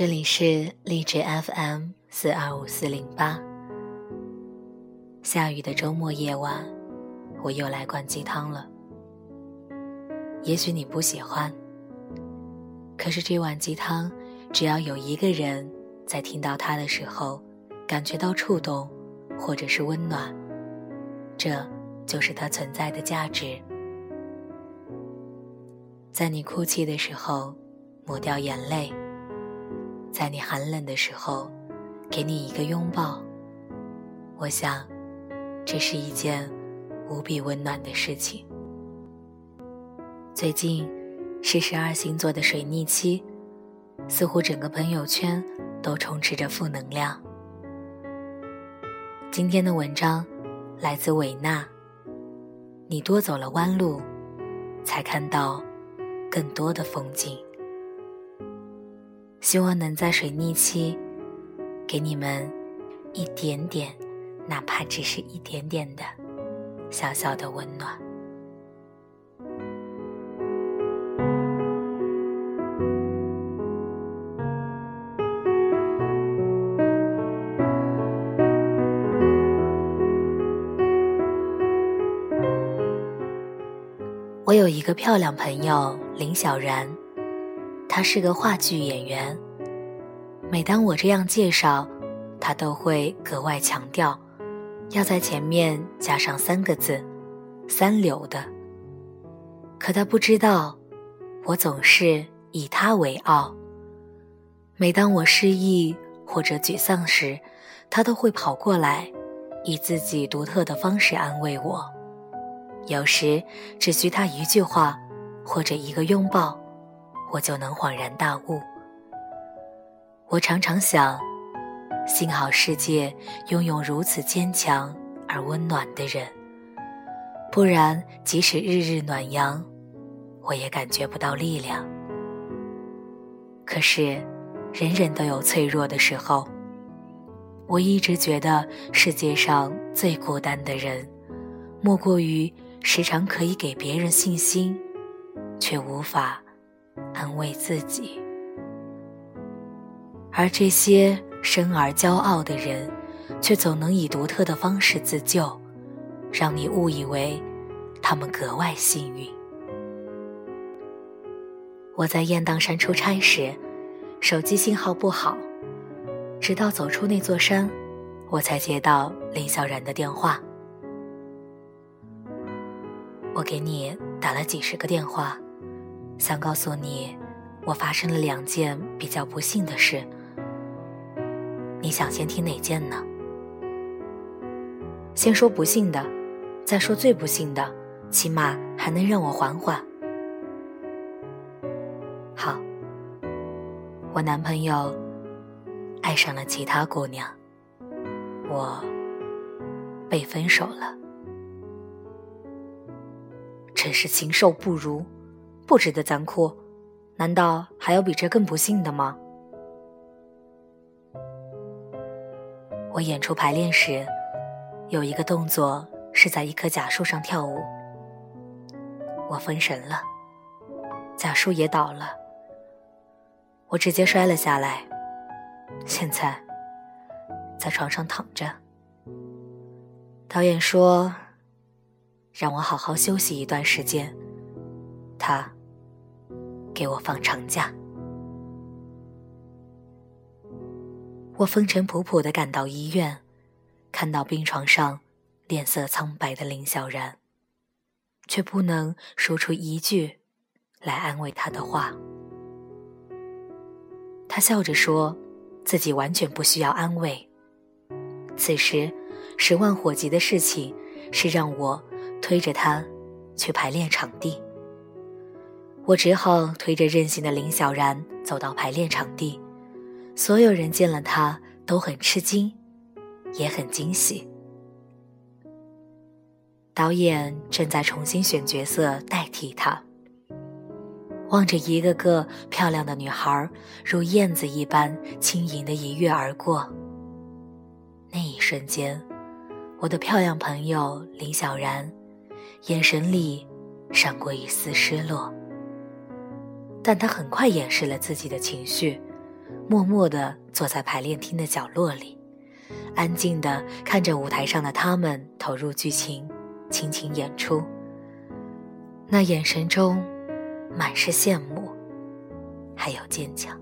这里是励志 FM 四二五四零八。下雨的周末夜晚，我又来灌鸡汤了。也许你不喜欢，可是这碗鸡汤，只要有一个人在听到它的时候，感觉到触动，或者是温暖，这就是它存在的价值。在你哭泣的时候，抹掉眼泪；在你寒冷的时候，给你一个拥抱。我想，这是一件无比温暖的事情。最近是十二星座的水逆期，似乎整个朋友圈都充斥着负能量。今天的文章来自韦娜。你多走了弯路，才看到。更多的风景，希望能在水逆期给你们一点点，哪怕只是一点点的小小的温暖。我有一个漂亮朋友林小然，他是个话剧演员。每当我这样介绍，他都会格外强调，要在前面加上三个字“三流”的。可他不知道，我总是以他为傲。每当我失意或者沮丧时，他都会跑过来，以自己独特的方式安慰我。有时只需他一句话，或者一个拥抱，我就能恍然大悟。我常常想，幸好世界拥有如此坚强而温暖的人，不然即使日日暖阳，我也感觉不到力量。可是，人人都有脆弱的时候。我一直觉得世界上最孤单的人，莫过于。时常可以给别人信心，却无法安慰自己。而这些生而骄傲的人，却总能以独特的方式自救，让你误以为他们格外幸运。我在雁荡山出差时，手机信号不好，直到走出那座山，我才接到林小然的电话。我给你打了几十个电话，想告诉你，我发生了两件比较不幸的事。你想先听哪件呢？先说不幸的，再说最不幸的，起码还能让我缓缓。好，我男朋友爱上了其他姑娘，我被分手了。真是禽兽不如，不值得咱哭。难道还有比这更不幸的吗？我演出排练时，有一个动作是在一棵假树上跳舞，我分神了，假树也倒了，我直接摔了下来，现在在床上躺着。导演说。让我好好休息一段时间。他给我放长假，我风尘仆仆的赶到医院，看到病床上脸色苍白的林小然，却不能说出一句来安慰他的话。他笑着说，自己完全不需要安慰。此时，十万火急的事情是让我。推着他去排练场地，我只好推着任性的林小然走到排练场地。所有人见了他都很吃惊，也很惊喜。导演正在重新选角色代替他，望着一个个漂亮的女孩如燕子一般轻盈的一跃而过。那一瞬间，我的漂亮朋友林小然。眼神里闪过一丝失落，但他很快掩饰了自己的情绪，默默地坐在排练厅的角落里，安静地看着舞台上的他们投入剧情，倾情演出。那眼神中满是羡慕，还有坚强。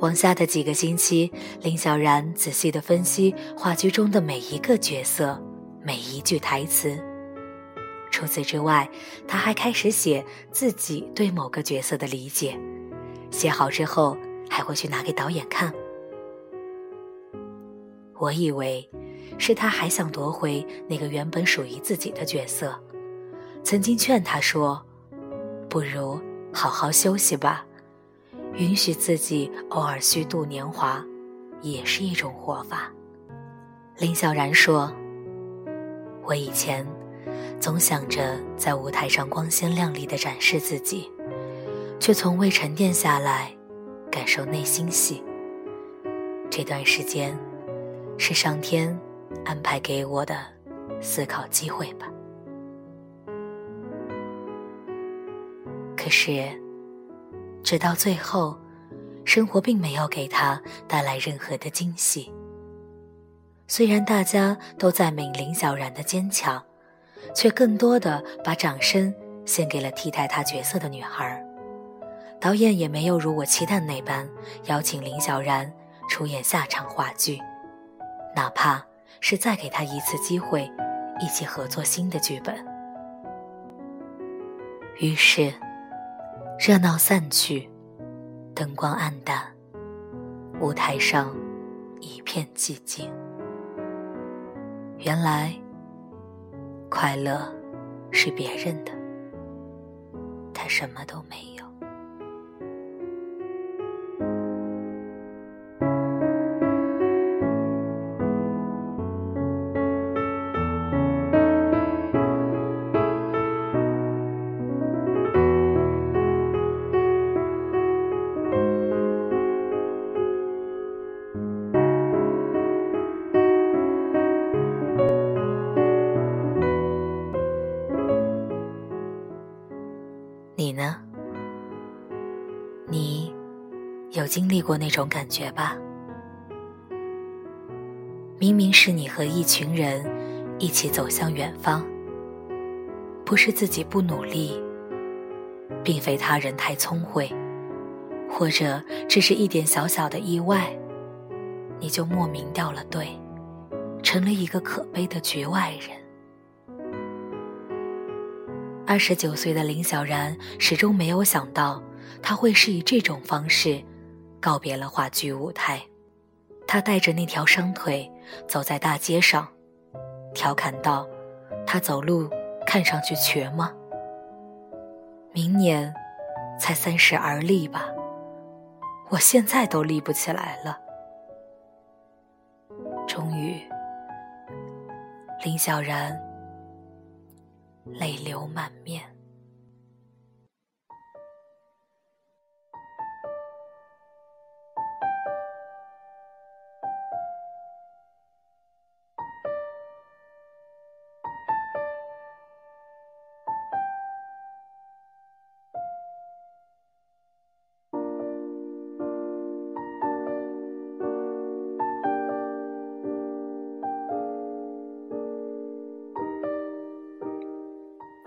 往下的几个星期，林小然仔细地分析话剧中的每一个角色，每一句台词。除此之外，他还开始写自己对某个角色的理解。写好之后，还会去拿给导演看。我以为是他还想夺回那个原本属于自己的角色，曾经劝他说：“不如好好休息吧。”允许自己偶尔虚度年华，也是一种活法。林小然说：“我以前总想着在舞台上光鲜亮丽的展示自己，却从未沉淀下来，感受内心戏。这段时间，是上天安排给我的思考机会吧。可是。”直到最后，生活并没有给他带来任何的惊喜。虽然大家都在美林小然的坚强，却更多的把掌声献给了替代他角色的女孩。导演也没有如我期待那般邀请林小然出演下场话剧，哪怕是再给他一次机会，一起合作新的剧本。于是。热闹散去，灯光暗淡，舞台上一片寂静。原来，快乐是别人的，他什么都没有。经历过那种感觉吧？明明是你和一群人一起走向远方，不是自己不努力，并非他人太聪慧，或者只是一点小小的意外，你就莫名掉了队，成了一个可悲的局外人。二十九岁的林小然始终没有想到，他会是以这种方式。告别了话剧舞台，他带着那条伤腿走在大街上，调侃道：“他走路看上去瘸吗？明年才三十而立吧，我现在都立不起来了。”终于，林小然泪流满面。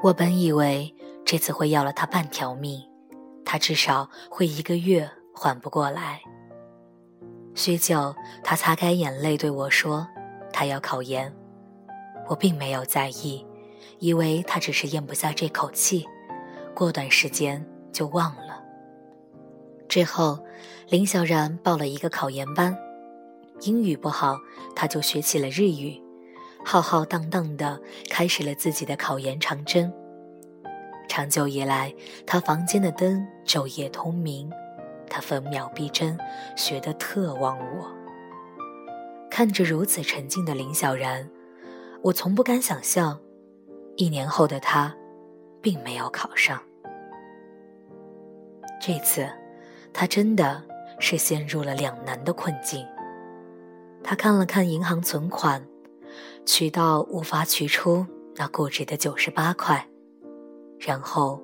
我本以为这次会要了他半条命，他至少会一个月缓不过来。许久，他擦干眼泪对我说：“他要考研。”我并没有在意，以为他只是咽不下这口气，过段时间就忘了。之后，林小然报了一个考研班，英语不好，他就学起了日语。浩浩荡荡地开始了自己的考研长征。长久以来，他房间的灯昼夜通明，他分秒必争，学得特忘我。看着如此沉静的林小然，我从不敢想象，一年后的他，并没有考上。这次，他真的是陷入了两难的困境。他看了看银行存款。取到无法取出那固执的九十八块，然后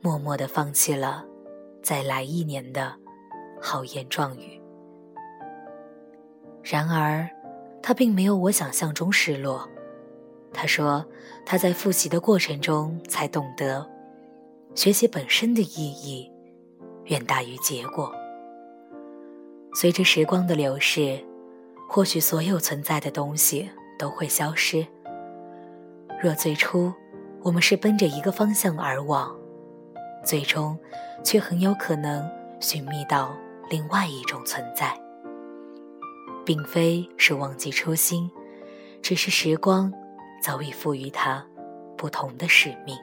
默默地放弃了再来一年的豪言壮语。然而，他并没有我想象中失落。他说，他在复习的过程中才懂得，学习本身的意义远大于结果。随着时光的流逝，或许所有存在的东西都会消失。若最初我们是奔着一个方向而往，最终却很有可能寻觅到另外一种存在。并非是忘记初心，只是时光早已赋予它不同的使命。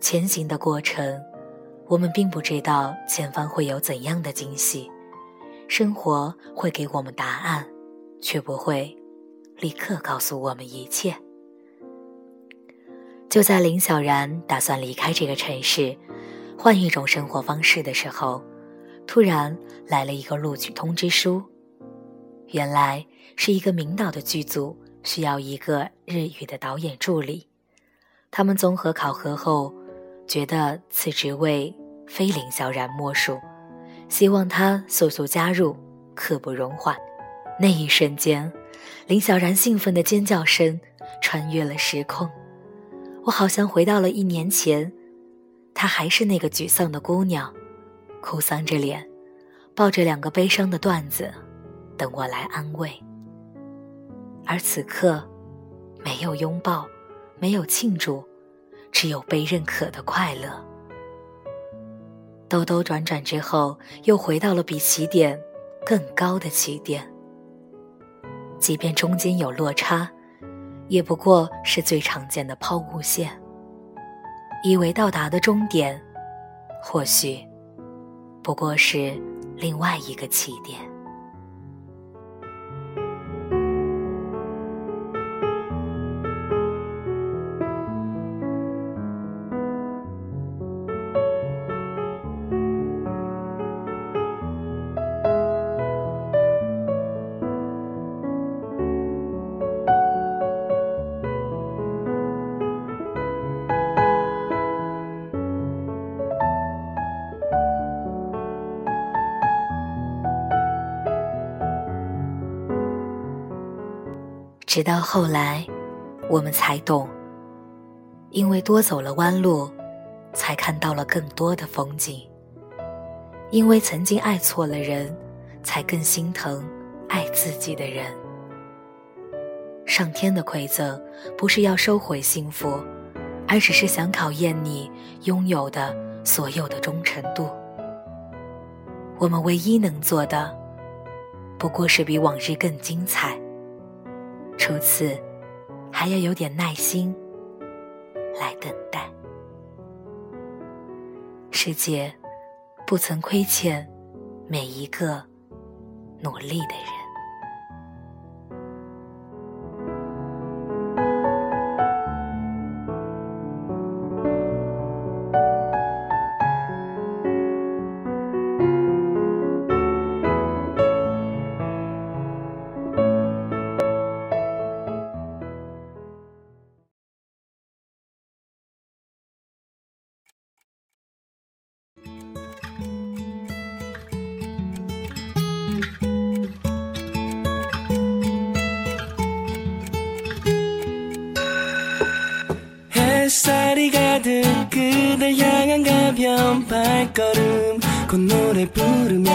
前行的过程。我们并不知道前方会有怎样的惊喜，生活会给我们答案，却不会立刻告诉我们一切。就在林小然打算离开这个城市，换一种生活方式的时候，突然来了一个录取通知书。原来是一个名导的剧组需要一个日语的导演助理，他们综合考核后。觉得此职位非林小然莫属，希望他速速加入，刻不容缓。那一瞬间，林小然兴奋的尖叫声穿越了时空，我好像回到了一年前，她还是那个沮丧的姑娘，哭丧着脸，抱着两个悲伤的段子，等我来安慰。而此刻，没有拥抱，没有庆祝。只有被认可的快乐。兜兜转转之后，又回到了比起点更高的起点。即便中间有落差，也不过是最常见的抛物线。以为到达的终点，或许不过是另外一个起点。直到后来，我们才懂，因为多走了弯路，才看到了更多的风景；因为曾经爱错了人，才更心疼爱自己的人。上天的馈赠不是要收回幸福，而只是想考验你拥有的所有的忠诚度。我们唯一能做的，不过是比往日更精彩。除此，还要有点耐心来等待。世界不曾亏欠每一个努力的人。 가벼운 발걸음. 콧노래 부르며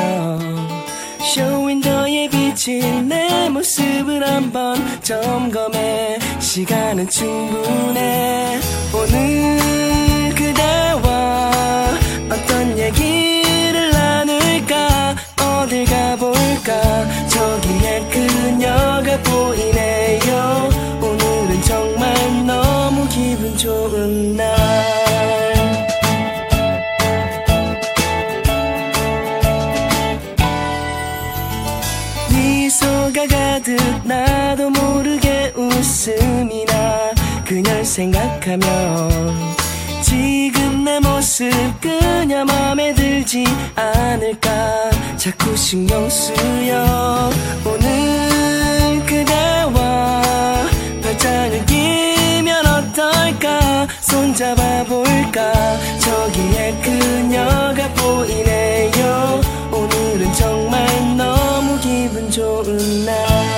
쇼윈도에 비친 내 모습을 한번 점검해. 시간은 충분해. 오늘 하면 지금 내 모습 그냥 마음에 들지 않을까. 자꾸 신경 쓰여. 오늘 그대와 발짝을 끼면 어떨까? 손잡아볼까? 저기에 그녀가 보이네요. 오늘은 정말 너무 기분 좋은 날.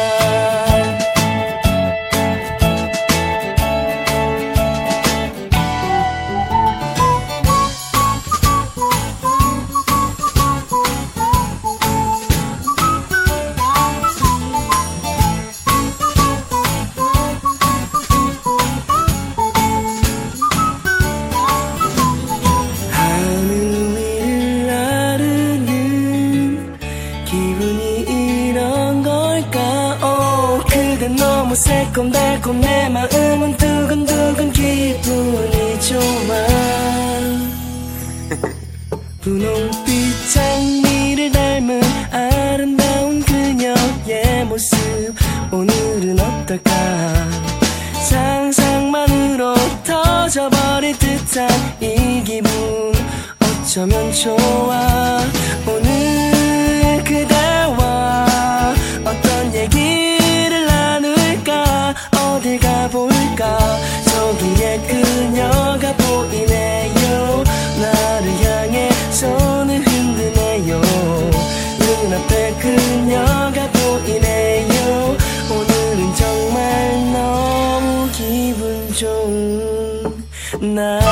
그녀가 보이네요. 오늘은 정말 너무 기분 좋은 날.